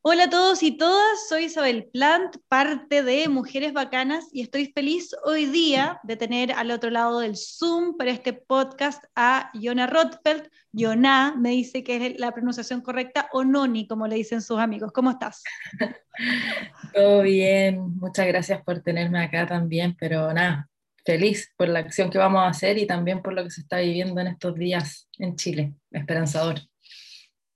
Hola a todos y todas, soy Isabel Plant, parte de Mujeres Bacanas y estoy feliz hoy día de tener al otro lado del Zoom para este podcast a Yona Rothfeld. Yona me dice que es la pronunciación correcta o Noni, como le dicen sus amigos. ¿Cómo estás? Todo bien, muchas gracias por tenerme acá también, pero nada, feliz por la acción que vamos a hacer y también por lo que se está viviendo en estos días en Chile, esperanzador.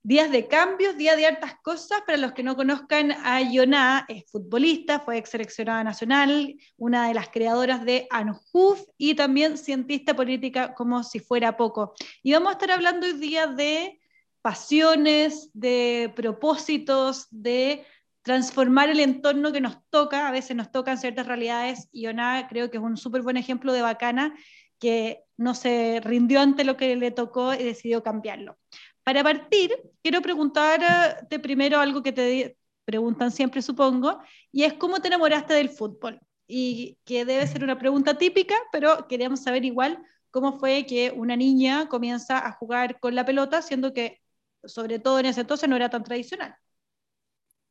Días de cambios, día de hartas cosas. Para los que no conozcan a Yoná, es futbolista, fue ex seleccionada nacional, una de las creadoras de ANJUF y también cientista política como si fuera poco. Y vamos a estar hablando hoy día de pasiones, de propósitos, de transformar el entorno que nos toca. A veces nos tocan ciertas realidades Yoná creo que es un súper buen ejemplo de bacana que no se rindió ante lo que le tocó y decidió cambiarlo. Para partir, quiero preguntarte primero algo que te preguntan siempre, supongo, y es cómo te enamoraste del fútbol. Y que debe ser una pregunta típica, pero queríamos saber igual cómo fue que una niña comienza a jugar con la pelota, siendo que, sobre todo en ese entonces, no era tan tradicional.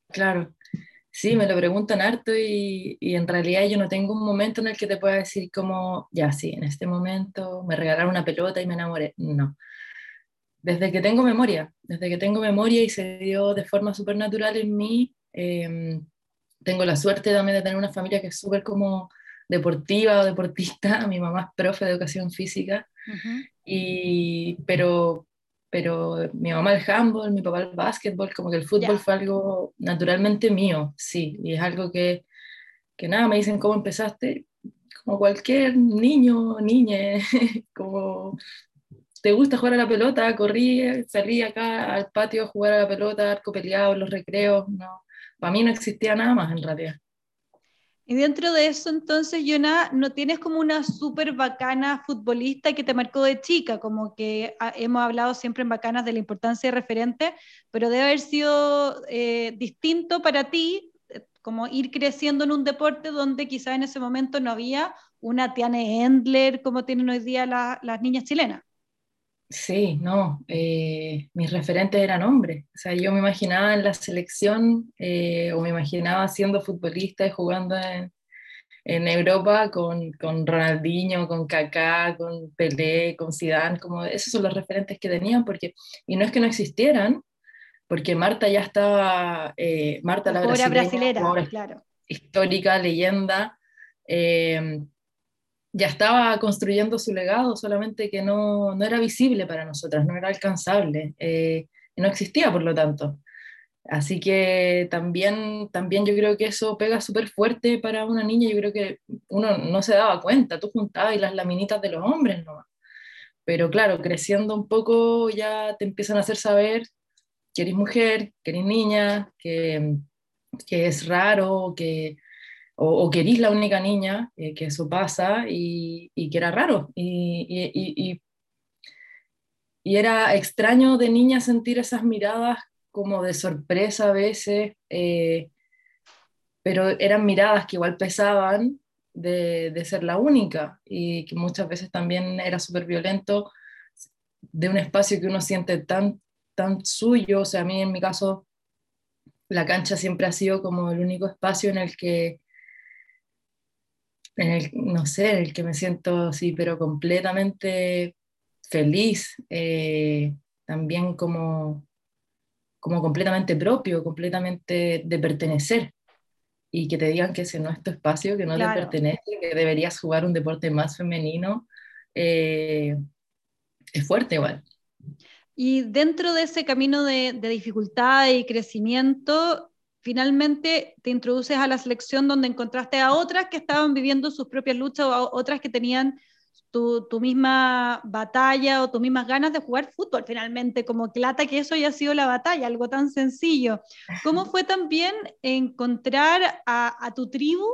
Claro, sí, me lo preguntan harto y, y, en realidad yo no tengo un momento en el que te pueda decir como, ya, sí, en este momento me regalaron una pelota y me enamoré. No, desde que tengo memoria, desde que tengo memoria y se dio de forma súper natural en mí. Em, tengo la suerte también de tener una familia que es súper como deportiva o deportista. Mi mamá es profe de educación física, y, pero, pero mi mamá el handball, mi papá el básquetbol, como que el fútbol fue algo naturalmente mío, sí, y es algo que, que nada, me dicen cómo empezaste, como cualquier niño, niña, como te gusta jugar a la pelota, corrí, salí acá al patio a jugar a la pelota, arco peleado, los recreos, no, para mí no existía nada más en realidad. Y dentro de eso, entonces, Yona, ¿no tienes como una súper bacana futbolista que te marcó de chica? Como que ah, hemos hablado siempre en bacanas de la importancia de referente, pero debe haber sido eh, distinto para ti, eh, como ir creciendo en un deporte donde quizá en ese momento no había una Tiane Endler como tienen hoy día las niñas chilenas. Sí, no, eh, mis referentes eran hombres. O sea, yo me imaginaba en la selección eh, o me imaginaba siendo futbolista y jugando en, en Europa con, con, Ronaldinho, con Kaká, con Pelé, con Zidane, como esos son los referentes que tenían, porque, y no es que no existieran, porque Marta ya estaba, eh, Marta la brasilera, claro. histórica, leyenda, ya estaba construyendo su legado, solamente que no, no era visible para nosotras, no era alcanzable, eh, no existía por lo tanto. Así que también, también yo creo que eso pega súper fuerte para una niña, yo creo que uno no se daba cuenta, tú juntabas las laminitas de los hombres nomás. Pero claro, creciendo un poco ya te empiezan a hacer saber que eres mujer, que eres niña, que, que es raro, que, o, eres la única niña, eh, que eso pasa y, que era raro. Y, era extraño de niña sentir esas miradas como de sorpresa a veces, eh, pero eran miradas que igual pesaban de, de, ser la única y que muchas veces también era súper violento de un espacio que uno siente tan, tan suyo, o sea, a mí en mi caso la cancha siempre ha sido como el único espacio en el que en el, no sé, en el que me siento así, pero completamente feliz, eh, también como, como completamente propio, completamente de pertenecer. Y que te digan que ese no es tu espacio, que no te pertenece, que deberías jugar un deporte más femenino, eh, es fuerte igual. Y dentro de ese camino de, de dificultad y crecimiento, finalmente te introduces a la selección donde encontraste a otras que estaban viviendo sus propias luchas o a otras que tenían tu, misma batalla o tus mismas ganas de jugar fútbol, finalmente, como que lata que eso haya sido la batalla, algo tan sencillo. ¿Cómo fue también encontrar a, tu tribu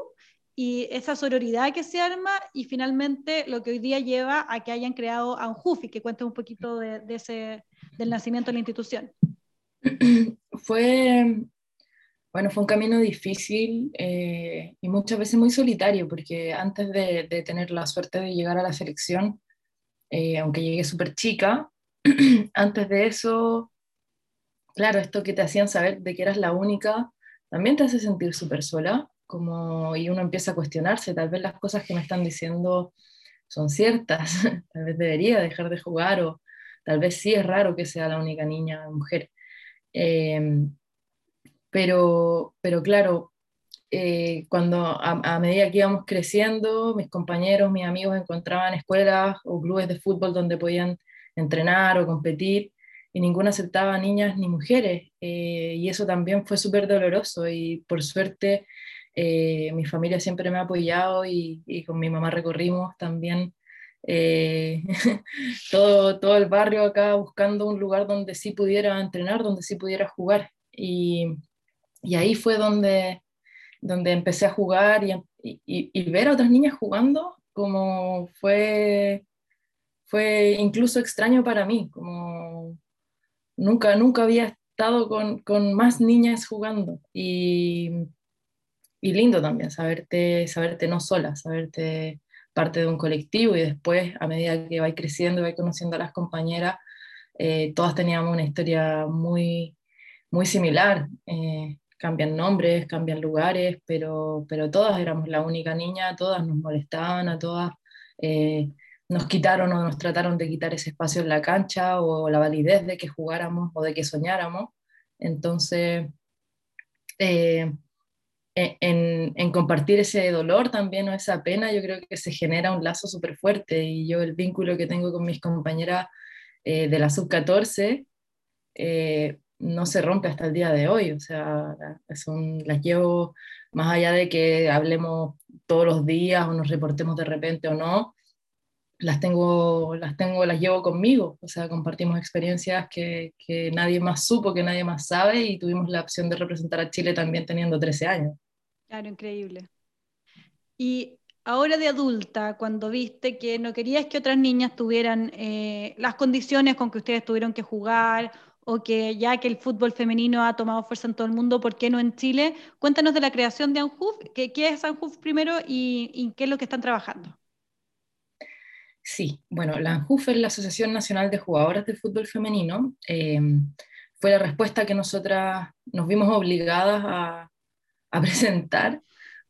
y esa sororidad que se arma y finalmente lo que hoy día lleva a que hayan creado a un Jufi, que cuente un poquito de, ese, del nacimiento de la institución? Fue bueno, fue un camino difícil eh, y muchas veces muy solitario, porque antes de, tener la suerte de llegar a la selección, eh, aunque llegué súper chica, antes de eso claro, esto que te hacían saber de que eras la única, también te hace sentir súper sola, como, y uno empieza a cuestionarse, tal vez las cosas que me están diciendo son ciertas, tal vez debería dejar de jugar o tal vez sí es raro que sea la única niña mujer. Em, pero, pero claro, eh, cuando a, medida que íbamos creciendo, mis compañeros, mis amigos encontraban escuelas o clubes de fútbol donde podían entrenar o competir y ninguna aceptaba niñas ni mujeres. Eh, y eso también fue súper doloroso y por suerte eh, mi familia siempre me ha apoyado y, con mi mamá recorrimos también todo, todo el barrio acá buscando un lugar donde sí pudiera entrenar, donde sí pudiera jugar. Y, y ahí fue donde, donde empecé a jugar y, y, ver a otras niñas jugando, como fue, fue incluso extraño para mí, como nunca, nunca había estado con, con más niñas jugando y, y, lindo también saberte, saberte no sola, saberte parte de un colectivo y después a medida que vais creciendo y vais conociendo a las compañeras, eh, todas teníamos una historia muy, muy similar. Eh, cambian nombres, cambian lugares, pero, pero todas éramos la única niña, todas nos molestaban, a todas eh, nos quitaron o nos trataron de quitar ese espacio en la cancha o la validez de que jugáramos o de que soñáramos. Entonces, eh, e, en, compartir ese dolor también o esa pena, yo creo que se genera un lazo súper fuerte y yo el vínculo que tengo con mis compañeras eh, de la sub-14, no se rompe hasta el día de hoy, o sea, son, las llevo más allá de que hablemos todos los días o nos reportemos de repente o no, las tengo, las tengo, las llevo conmigo, o sea, compartimos experiencias que, que nadie más supo, que nadie más sabe y tuvimos la opción de representar a Chile también teniendo 13 años. Claro, increíble. Y ahora de adulta, cuando viste que no querías que otras niñas tuvieran eh, las condiciones con que ustedes tuvieron que jugar o que ya que el fútbol femenino ha tomado fuerza en todo el mundo, ¿por qué no en Chile? Cuéntanos de la creación de ANJUF, ¿qué, es ANJUF primero y, qué es lo que están trabajando? Sí, bueno, la ANJUF es la Asociación Nacional de Jugadoras de Fútbol Femenino. Eh, fue la respuesta que nosotras nos vimos obligadas a, a presentar,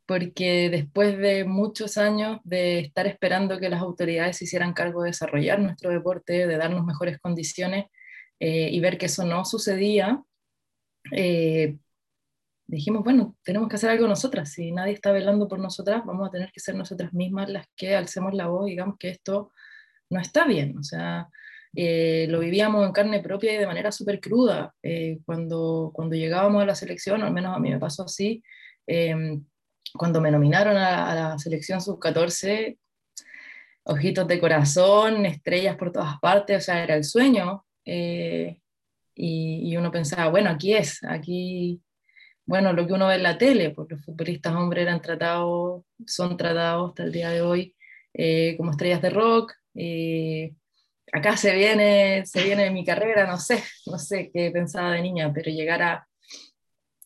porque después de muchos años de estar esperando que las autoridades se hicieran cargo de desarrollar nuestro deporte, de darnos mejores condiciones, eh, y ver que eso no sucedía, eh, dijimos, bueno, tenemos que hacer algo nosotras, si nadie está velando por nosotras, vamos a tener que ser nosotras mismas las que alcemos la voz digamos que esto no está bien, o sea, eh, lo vivíamos en carne propia y de manera súper cruda. cuando, cuando llegábamos a la selección, al menos a mí me pasó así, em, cuando me nominaron a, a la selección sub-14, ojitos de corazón, estrellas por todas partes, o sea, era el sueño, eh, y, uno pensaba, bueno, aquí es, aquí, bueno, lo que uno ve en la tele, porque los futbolistas hombres eran tratados, son tratados hasta el día de hoy eh, como estrellas de rock. Eh, acá se viene, se viene mi carrera, no sé, no sé qué pensaba de niña, pero llegar a,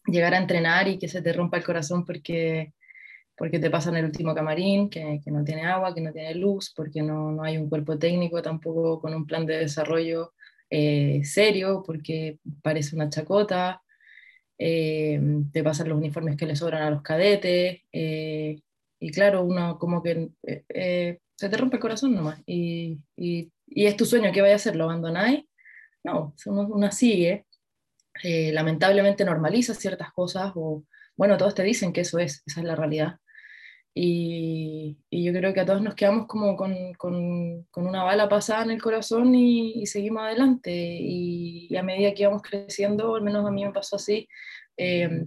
llegar a entrenar y que se te rompa el corazón porque porque te pasan el último camarín, que, que, no tiene agua, que no tiene luz, porque no, no, hay un cuerpo técnico tampoco con un plan de desarrollo eh, serio porque parece una chacota, eh, te pasan los uniformes que le sobran a los cadetes, eh, y claro, uno como que se te rompe el corazón nomás, y, y, es tu sueño, ¿qué vaya a hacer? ¿Lo abandonáis? No, uno, sigue, lamentablemente normaliza ciertas cosas, o bueno, todos te dicen que eso es, esa es la realidad, y, yo creo que a todos nos quedamos como con, con, con una bala pasada en el corazón y, seguimos adelante. Y, a medida que íbamos creciendo, al menos a mí me pasó así, eh,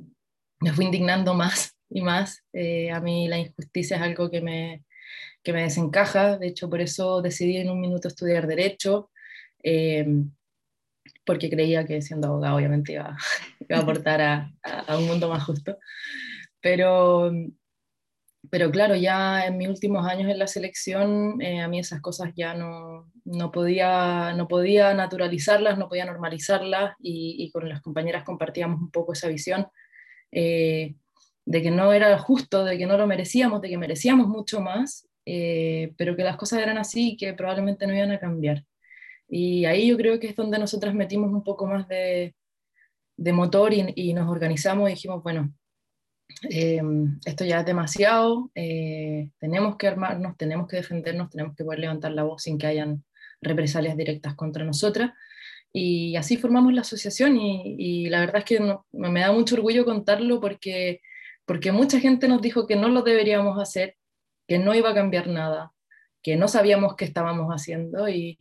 me fui indignando más y más. Eh, a mí la injusticia es algo que me, que me desencaja. De hecho, por eso decidí en un minuto estudiar Derecho. Eh, porque creía que siendo abogado obviamente iba, iba a aportar a, a, un mundo más justo. Pero, pero claro, ya en mis últimos años en la selección, eh, a mí esas cosas ya no, no, podía, no podía naturalizarlas, no podía normalizarlas y, con las compañeras compartíamos un poco esa visión eh, de que no era justo, de que no lo merecíamos, de que merecíamos mucho más, eh, pero que las cosas eran así y que probablemente no iban a cambiar. Y ahí yo creo que es donde nosotras metimos un poco más de, de motor y, nos organizamos y dijimos, bueno, eh, esto ya es demasiado, eh, tenemos que armarnos, tenemos que defendernos, tenemos que poder levantar la voz sin que hayan represalias directas contra nosotras. Y así formamos la asociación y, la verdad es que me da mucho orgullo contarlo porque, porque mucha gente nos dijo que no lo deberíamos hacer, que no iba a cambiar nada, que no sabíamos qué estábamos haciendo y,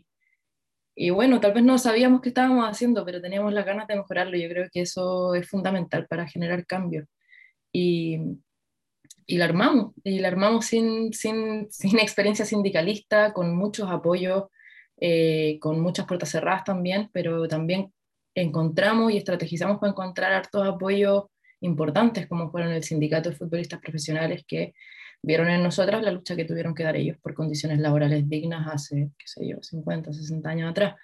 y bueno, tal vez no sabíamos qué estábamos haciendo, pero teníamos las ganas de mejorarlo. Yo creo que eso es fundamental para generar cambio. Y, y la armamos, y la armamos sin, sin, sin experiencia sindicalista, con muchos apoyos, eh, con muchas puertas cerradas también, pero también encontramos y estrategizamos para encontrar hartos apoyos importantes, como fueron el Sindicato de Futbolistas Profesionales, que vieron en nosotras la lucha que tuvieron que dar ellos por condiciones laborales dignas hace, qué sé yo, 50, 60 años atrás.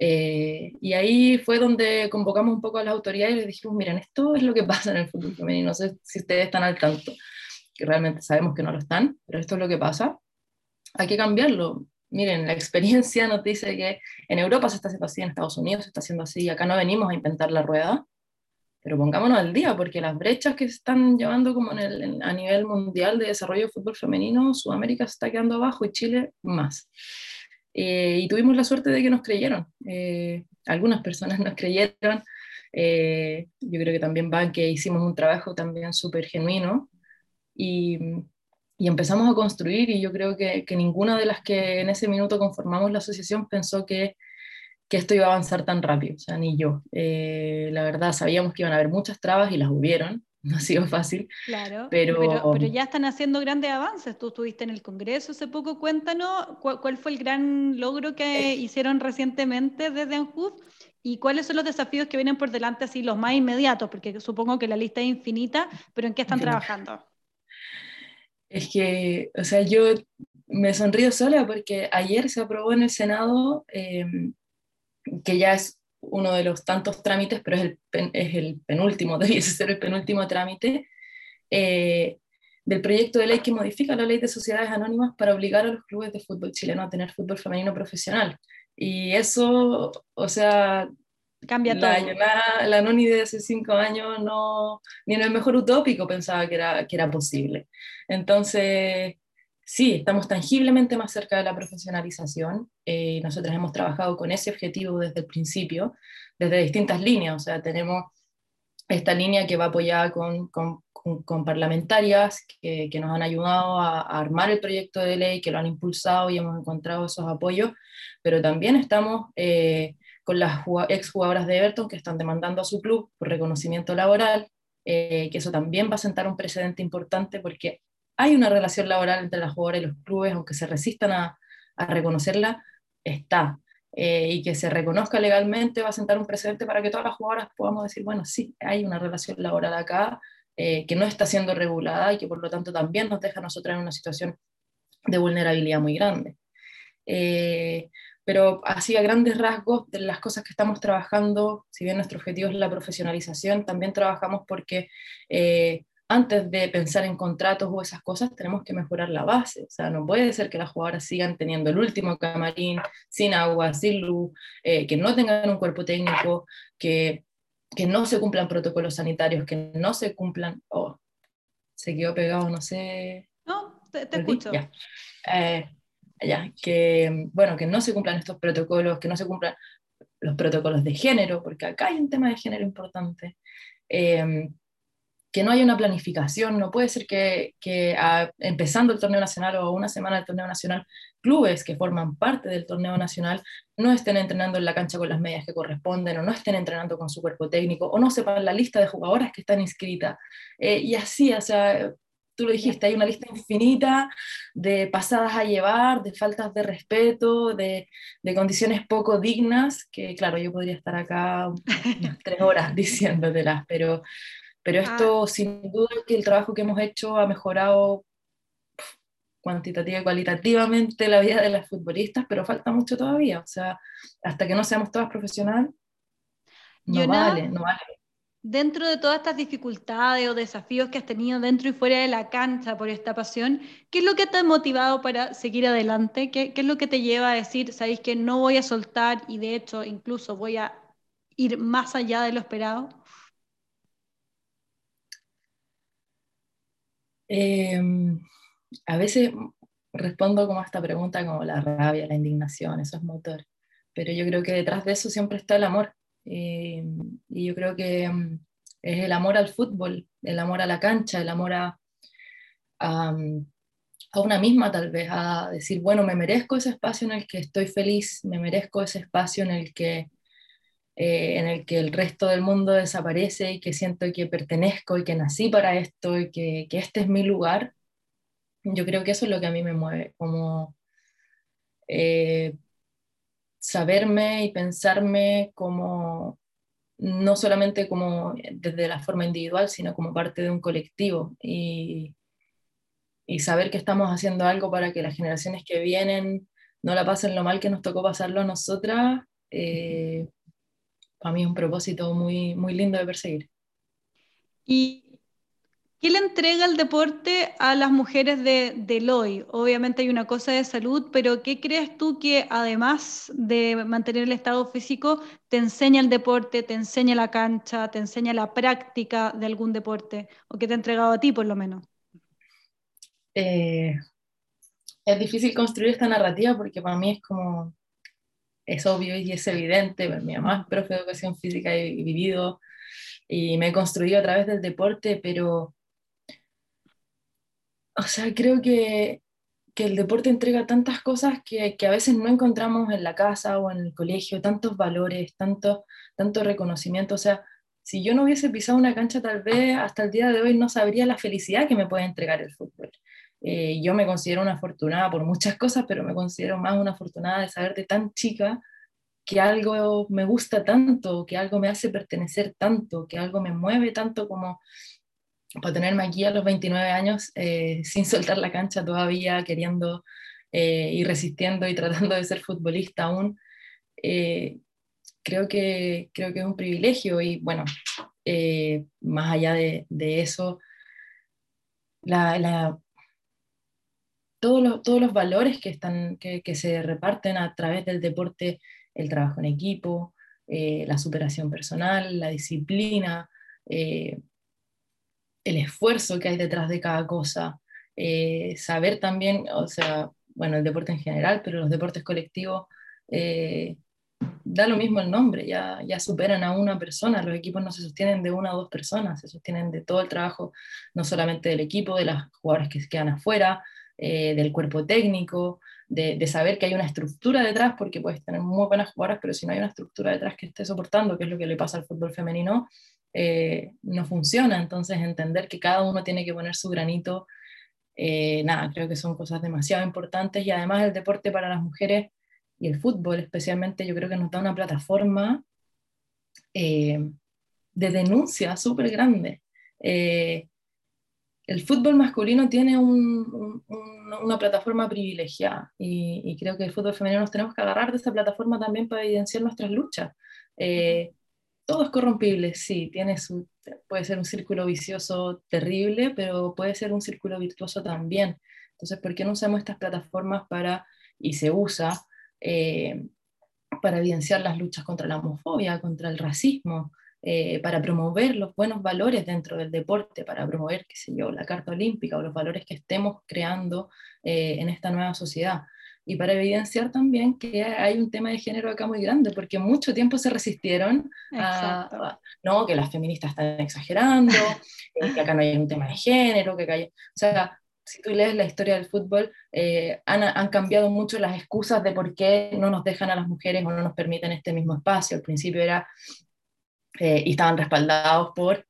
Eh, y ahí fue donde convocamos un poco a las autoridades y les dijimos, miren, esto es lo que pasa en el fútbol femenino, no sé si ustedes están al tanto, que realmente sabemos que no lo están, pero esto es lo que pasa, hay que cambiarlo. Miren, la experiencia nos dice que en Europa se está haciendo así, en Estados Unidos se está haciendo así, acá no venimos a inventar la rueda, pero pongámonos al día, porque las brechas que se están llevando como en el, a nivel mundial de desarrollo de fútbol femenino, Sudamérica se está quedando abajo y Chile más. Eh, y tuvimos la suerte de que nos creyeron. Eh, algunas personas nos creyeron. Eh, yo creo que también van que hicimos un trabajo también súper genuino y, empezamos a construir y yo creo que, que ninguna de las que en ese minuto conformamos la asociación pensó que que esto iba a avanzar tan rápido, o ni yo. La verdad, sabíamos que iban a haber muchas trabas y las hubieron, no ha sido fácil. Claro, pero, pero, ya están haciendo grandes avances. Tú estuviste en el Congreso hace poco, cuéntanos cuál, fue el gran logro que eh. hicieron recientemente desde ANJUF y cuáles son los desafíos que vienen por delante, así los más inmediatos, porque supongo que la lista es infinita, pero ¿en qué están trabajando? Es que, o sea, yo me sonrío sola porque ayer se aprobó en el Senado eh, que ya es uno de los tantos trámites, pero es el, es el penúltimo, debiese ser el penúltimo trámite, eh, del proyecto de ley que modifica la ley de sociedades anónimas para obligar a los clubes de fútbol chileno a tener fútbol femenino profesional. Y eso, o sea, Cambia la, todo. La, la Noni de hace cinco años no, ni en el mejor utópico pensaba que era, que era posible. Entonces, sí, estamos tangiblemente más cerca de la profesionalización. Eh, nosotros hemos trabajado con ese objetivo desde el principio, desde distintas líneas. O sea, tenemos esta línea que va apoyada con, con, parlamentarias que, que, nos han ayudado a, a, armar el proyecto de ley, que lo han impulsado y hemos encontrado esos apoyos, pero también estamos eh, con las exjugadoras de Everton que están demandando a su club por reconocimiento laboral, eh, que eso también va a sentar un precedente importante porque hay una relación laboral entre las jugadoras y los clubes, aunque se resistan a, reconocerla, está. Eh, y que se reconozca legalmente va a sentar un precedente para que todas las jugadoras podamos decir, bueno, sí, hay una relación laboral acá eh, que no está siendo regulada y que por lo tanto también nos deja a nosotras en una situación de vulnerabilidad muy grande. Eh, pero así a grandes rasgos de las cosas que estamos trabajando, si bien nuestro objetivo es la profesionalización, también trabajamos porque antes de pensar en contratos o esas cosas, tenemos que mejorar la base. O sea, no puede ser que las jugadoras sigan teniendo el último camarín, sin agua, sin luz, eh, que no tengan un cuerpo técnico, que, que, no se cumplan protocolos sanitarios, que no se cumplan... Oh, se quedó pegado, no sé... No, te, escucho. Ya. Eh, ya, que, bueno, que no se cumplan estos protocolos, que no se cumplan los protocolos de género, porque acá hay un tema de género importante. Eh, que no hay una planificación, no puede ser que, que empezando el torneo nacional o una semana del torneo nacional, clubes que forman parte del torneo nacional no estén entrenando en la cancha con las medias que corresponden o no estén entrenando con su cuerpo técnico o no sepan la lista de jugadoras que están inscritas. Eh, y así, o sea, tú lo dijiste, hay una lista infinita de pasadas a llevar, de faltas de respeto, de, de condiciones poco dignas, que claro, yo podría estar acá unas tres horas diciéndotelas, pero pero ah. esto, sin duda, que el trabajo que hemos hecho ha mejorado cuantitativa y cualitativamente la vida de las futbolistas, pero falta mucho todavía. O sea, hasta que no seamos todas profesionales, no vale, no vale. Dentro de todas estas dificultades o desafíos que has tenido dentro y fuera de la cancha por esta pasión, ¿qué es lo que te ha motivado para seguir adelante? ¿Qué, qué es lo que te lleva a decir, sabéis que no voy a soltar y de hecho incluso voy a ir más allá de lo esperado? Em, a veces respondo como a esta pregunta como la rabia, la indignación, eso es motor. Pero yo creo que detrás de eso siempre está el amor. Em, y yo creo que em, es el amor al fútbol, el amor a la cancha, el amor a, a, una misma tal vez, a decir, bueno, me merezco ese espacio en el que estoy feliz, me merezco ese espacio en el que, eh, en el, que el resto del mundo desaparece y que siento que pertenezco y que nací para esto y que, que este es mi lugar. Yo creo que eso es lo que a mí me mueve, como eh, saberme y pensarme como no solamente como desde la forma individual, sino como parte de un colectivo y, y saber que estamos haciendo algo para que las generaciones que vienen no la pasen lo mal que nos tocó pasarlo a nosotras, eh, para mí es un propósito muy, muy lindo de perseguir. Y ¿Qué le entrega el deporte a las mujeres de, del hoy? Obviamente hay una cosa de salud, pero ¿qué crees tú que además de mantener el estado físico, te enseña el deporte, te enseña la cancha, te enseña la práctica de algún deporte? ¿O qué te ha entregado a ti por lo menos? Eh, es difícil construir esta narrativa porque para mí es como, es obvio y es evidente, mi mamá es profe de educación física y he vivido y me he construido a través del deporte, pero o sea, creo que, que el deporte entrega tantas cosas que, que, a veces no encontramos en la casa o en el colegio, tantos valores, tanto, tanto reconocimiento. O sea, si yo no hubiese pisado una cancha, tal vez hasta el día de hoy no sabría la felicidad que me puede entregar el fútbol. Eh, yo me considero una afortunada por muchas cosas, pero me considero más una afortunada de saber de tan chica que algo me gusta tanto, que algo me hace pertenecer tanto, que algo me mueve tanto como para tenerme aquí a los 29 años eh, sin soltar la cancha todavía, queriendo eh, y resistiendo y tratando de ser futbolista aún, eh, creo, que, creo que es un privilegio y bueno, más allá de, eso, la, todos, los, todos los valores que, están, que, se reparten a través del deporte, el trabajo en equipo, la superación personal, la disciplina, el esfuerzo que hay detrás de cada cosa, eh, saber también, o sea, bueno, el deporte en general, pero los deportes colectivos, eh, da lo mismo el nombre, ya, ya superan a una persona, los equipos no se sostienen de una o dos personas, se sostienen de todo el trabajo, no solamente del equipo, de las jugadoras que quedan afuera, eh, del cuerpo técnico, de, saber que hay una estructura detrás, porque puedes tener muy buenas jugadoras, pero si no hay una estructura detrás que esté soportando, que es lo que le pasa al fútbol femenino, eh, no funciona. Entonces, entender que cada uno tiene que poner su granito, eh, nada, creo que son cosas demasiado importantes y además el deporte para las mujeres y el fútbol especialmente, yo creo que nos da una plataforma eh, de denuncia súper grande. El fútbol masculino tiene una plataforma privilegiada y, creo que el fútbol femenino nos tenemos que agarrar de esa plataforma también para evidenciar nuestras luchas todo es corrompible, sí, tiene su, puede ser un círculo vicioso terrible, pero puede ser un círculo virtuoso también. Entonces, ¿por qué no usamos estas plataformas para, y se usa, eh, para evidenciar las luchas contra la homofobia, contra el racismo, eh, para promover los buenos valores dentro del deporte, para promover, qué sé yo, la Carta Olímpica o los valores que estemos creando eh, en esta nueva sociedad? y para evidenciar también que hay un tema de género acá muy grande, porque mucho tiempo se resistieron a, no, que las feministas están exagerando, eh, que acá no hay un tema de género, que acá hay, o sea, si tú lees la historia del fútbol, eh, han, han, cambiado mucho las excusas de por qué no nos dejan a las mujeres o no nos permiten este mismo espacio. Al principio era, eh, y estaban respaldados por,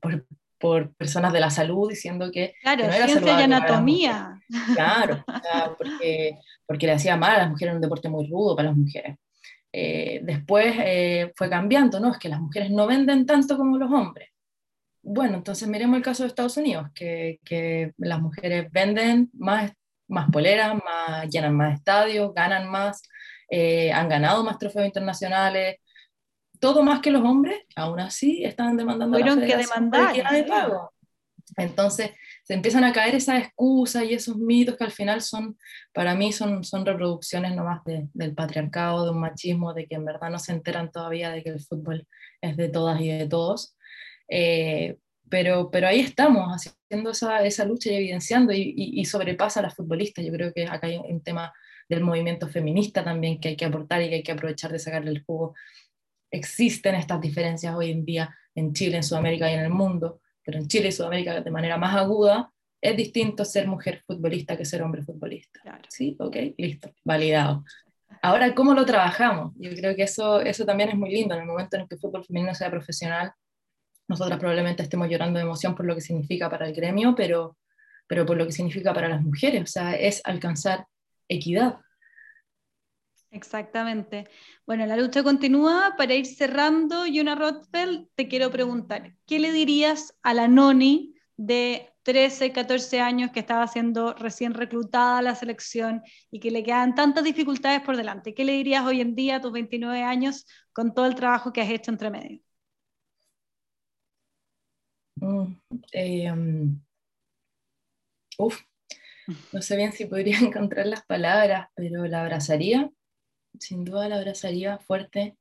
por, por personas de la salud diciendo que, claro, no era ciencia y anatomía. Claro, porque, porque le hacía mal a las mujeres, un deporte muy rudo para las mujeres. Eh, después eh, fue cambiando, ¿no? Es que las mujeres no venden tanto como los hombres. Bueno, entonces miremos el caso de Estados Unidos, que, que las mujeres venden más, más poleras, más, llenan más estadios, ganan más, eh, han ganado más trofeos internacionales, todo más que los hombres, aún así están demandando Tuvieron que demandar. De pago. Entonces, se empiezan a caer esas excusas y esos mitos que al final son, para mí, son, son reproducciones nomás del patriarcado, de un machismo, de que en verdad no se enteran todavía de que el fútbol es de todas y de todos. Eh, pero, pero ahí estamos, haciendo esa, esa lucha y evidenciando y, y, sobrepasa a las futbolistas. Yo creo que acá hay un tema del movimiento feminista también que hay que aportar y que hay que aprovechar de sacarle el jugo. Existen estas diferencias hoy en día en Chile, en Sudamérica y en el mundo pero en Chile y Sudamérica de manera más aguda, es distinto ser mujer futbolista que ser hombre futbolista. Sí, ok, listo, validado. Ahora, ¿cómo lo trabajamos? Yo creo que eso, eso también es muy lindo. En el momento en que el fútbol femenino sea profesional, nosotras probablemente estemos llorando de emoción por lo que significa para el gremio, pero, pero por lo que significa para las mujeres. O sea, es alcanzar equidad. Exactamente. Bueno, la lucha continúa. Para ir cerrando, Yuna Rothfeld, te quiero preguntar, ¿qué le dirías a la Noni de 13, 14 años que estaba siendo recién reclutada a la selección y que le quedan tantas dificultades por delante? ¿Qué le dirías hoy en día a tus 29 años con todo el trabajo que has hecho entre medio? Mm, eh, um, uf, no sé bien si podría encontrar las palabras, pero la abrazaría sin duda la abrazaría fuerte,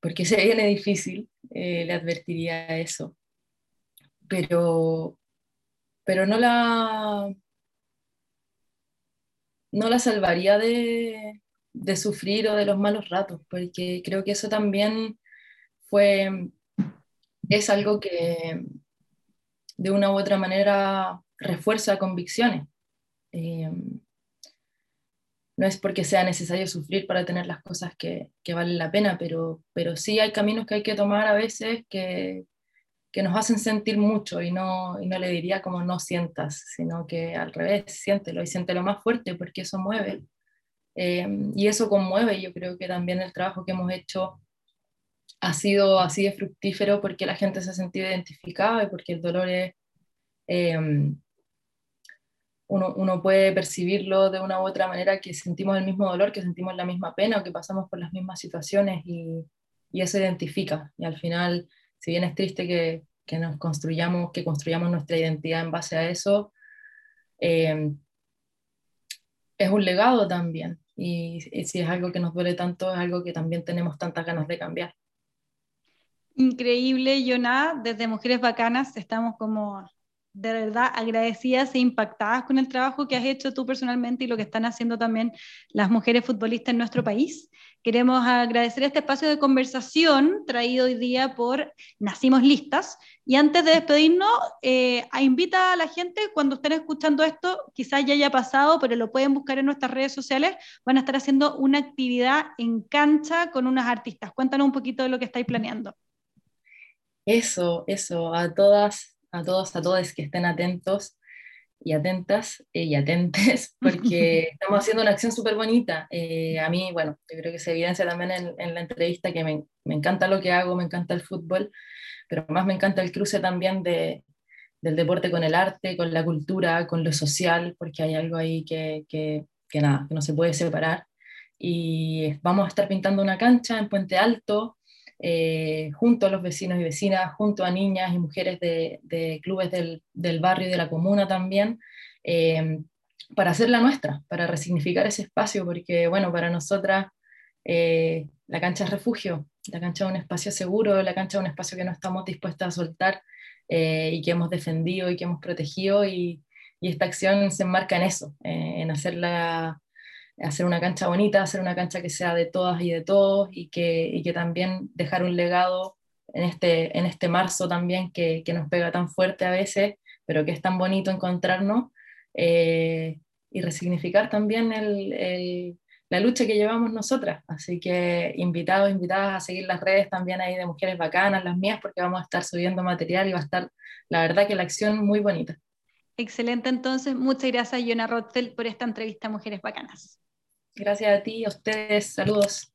porque se viene difícil, eh, le advertiría eso. Pero, pero no la no la salvaría de, de sufrir o de los malos ratos, porque creo que eso también fue, es algo que de una u otra manera refuerza convicciones. Eh, no es porque sea necesario sufrir para tener las cosas que, valen la pena, pero, pero sí hay caminos que hay que tomar a veces que, que nos hacen sentir mucho y no, y no le diría como no sientas, sino que al revés, siéntelo y siéntelo más fuerte porque eso mueve. Eh, y eso conmueve, yo creo que también el trabajo que hemos hecho ha sido así de fructífero porque la gente se ha sentido identificada y porque el dolor es, eh, uno, puede percibirlo de una u otra manera que sentimos el mismo dolor, que sentimos la misma pena o que pasamos por las mismas situaciones y, y eso identifica. Y al final, si bien es triste que, que, nos construyamos, que construyamos nuestra identidad en base a eso, eh, es un legado también. Y, y si es algo que nos duele tanto, es algo que también tenemos tantas ganas de cambiar. Increíble, Jonah. Desde Mujeres Bacanas estamos como de verdad agradecidas e impactadas con el trabajo que has hecho tú personalmente y lo que están haciendo también las mujeres futbolistas en nuestro país. Queremos agradecer este espacio de conversación traído hoy día por Nacimos Listas. Y antes de despedirnos, eh, invita a la gente, cuando estén escuchando esto, quizás ya haya pasado, pero lo pueden buscar en nuestras redes sociales, van a estar haciendo una actividad en cancha con unas artistas. Cuéntanos un poquito de lo que estáis planeando. Eso, eso, a todas a todos, a todas que estén atentos y atentas eh, y atentes, porque estamos haciendo una acción súper bonita. Eh, a mí, bueno, yo creo que se evidencia también en, la entrevista que me, me, encanta lo que hago, me encanta el fútbol, pero más me encanta el cruce también de, del deporte con el arte, con la cultura, con lo social, porque hay algo ahí que, que, que nada, que no se puede separar. Y vamos a estar pintando una cancha en Puente Alto, eh, junto a los vecinos y vecinas, junto a niñas y mujeres de, clubes del, barrio y de la comuna también, eh, para hacerla nuestra, para resignificar ese espacio, porque bueno, para nosotras eh, la cancha es refugio, la cancha es un espacio seguro, la cancha es un espacio que no estamos dispuestas a soltar y que hemos defendido y que hemos protegido y esta acción se enmarca en eso, en hacerla hacer una cancha bonita, hacer una cancha que sea de todas y de todos y que, y que también dejar un legado en este, en este marzo también que, que, nos pega tan fuerte a veces, pero que es tan bonito encontrarnos eh, y resignificar también la lucha que llevamos nosotras. Así que invitados, invitadas a seguir las redes también ahí de Mujeres Bacanas, las mías, porque vamos a estar subiendo material y va a estar, la verdad que la acción muy bonita. Excelente, entonces, muchas gracias, Yona Rothfeld, por esta entrevista a Mujeres Bacanas. Gracias a ti, a ustedes, saludos.